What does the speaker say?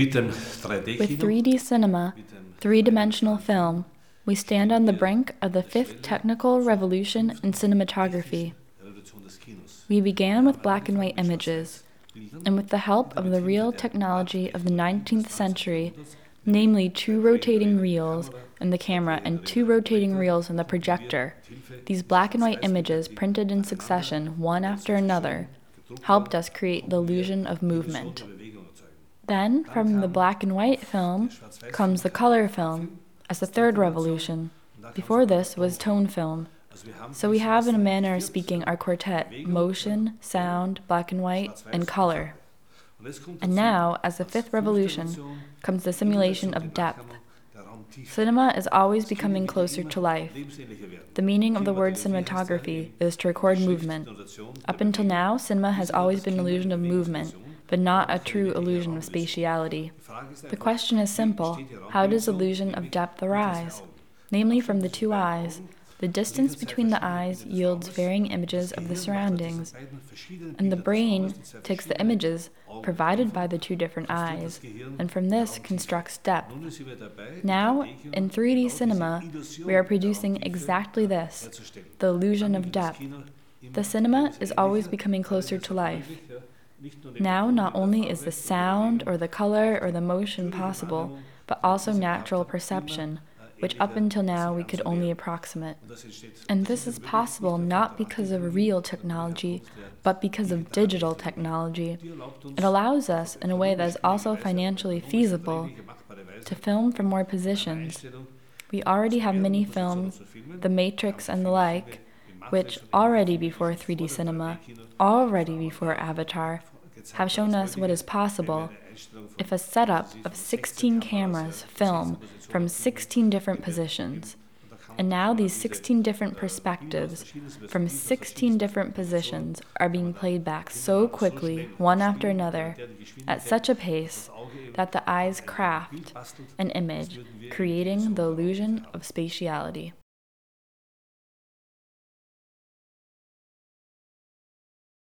With 3D-Kino, 3D cinema, three dimensional film, we stand on the brink of the fifth technical revolution in cinematography. Revolution des Kinos. We began with black and white images, and with the help of the reel technology of the 19th century, namely two rotating reels in the camera and two rotating reels in the projector, these black and white images printed in succession, one after another, helped us create the illusion of movement. Then, from the black and white film, comes the color film as the third revolution. Before this was tone film. So we have, in a manner of speaking, our quartet motion, sound, black and white, and color. And now, as the fifth revolution, comes the simulation of depth. Cinema is always becoming closer to life. The meaning of the word cinematography is to record movement. Up until now, cinema has always been an illusion of movement, but not a true illusion of spatiality. The question is simple how does illusion of depth arise? Namely, from the two eyes. The distance between the eyes yields varying images of the surroundings, and the brain takes the images provided by the two different eyes, and from this constructs depth. Now, in 3D cinema, we are producing exactly this the illusion of depth. The cinema is always becoming closer to life. Now, not only is the sound or the color or the motion possible, but also natural perception, which up until now we could only approximate. And this is possible not because of reel technology, but because of digital technology. It allows us, in a way that is also financially feasible, to film from more positions. We already have many films, The Matrix and the like, which already before 3D cinema, already before Avatar, have shown us what is possible if a setup of 16 cameras film from 16 different positions. And now these 16 different perspectives from 16 different positions are being played back so quickly, one after another, at such a pace that the eyes craft an image, creating the illusion of spatiality.